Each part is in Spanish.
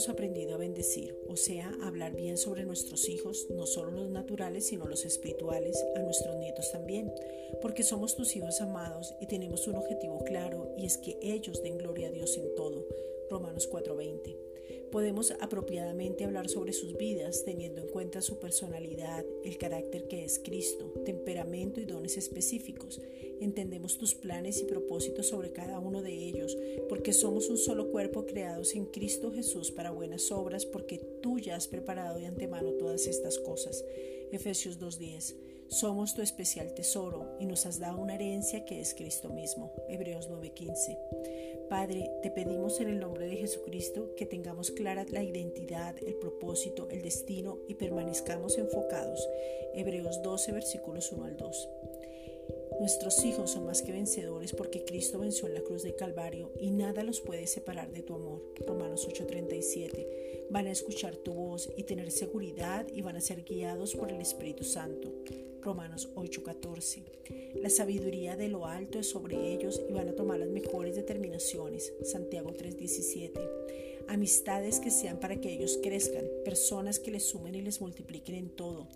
hemos aprendido a bendecir, o sea, a hablar bien sobre nuestros hijos, no solo los naturales, sino los espirituales, a nuestros nietos también, porque somos tus hijos amados y tenemos un objetivo claro y es que ellos den gloria a Dios en todo. Romanos 4:20. Podemos apropiadamente hablar sobre sus vidas teniendo en cuenta su personalidad, el carácter que es Cristo, temperamento y dones específicos. Entendemos tus planes y propósitos sobre cada uno de ellos, porque somos un solo cuerpo creados en Cristo Jesús para buenas obras, porque tú ya has preparado de antemano todas estas cosas. Efesios 2.10. Somos tu especial tesoro y nos has dado una herencia que es Cristo mismo. Hebreos 9:15. Padre, te pedimos en el nombre de Jesucristo que tengamos clara la identidad, el propósito, el destino y permanezcamos enfocados. Hebreos 12 versículos 1 al 2. Nuestros hijos son más que vencedores porque Cristo venció en la cruz de Calvario y nada los puede separar de tu amor. Romanos 8:37. Van a escuchar tu voz y tener seguridad y van a ser guiados por el Espíritu Santo. Romanos 8:14. La sabiduría de lo alto es sobre ellos y van a tomar las mejores determinaciones. Santiago 3:17. Amistades que sean para que ellos crezcan, personas que les sumen y les multipliquen en todo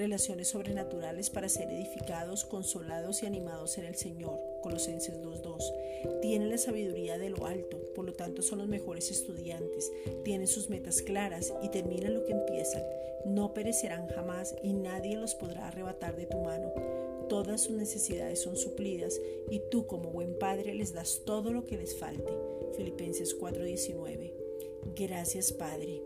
relaciones sobrenaturales para ser edificados, consolados y animados en el Señor. Colosenses 2.2. Tienen la sabiduría de lo alto, por lo tanto son los mejores estudiantes, tienen sus metas claras y terminan lo que empiezan. No perecerán jamás y nadie los podrá arrebatar de tu mano. Todas sus necesidades son suplidas y tú como buen padre les das todo lo que les falte. Filipenses 4:19. Gracias Padre.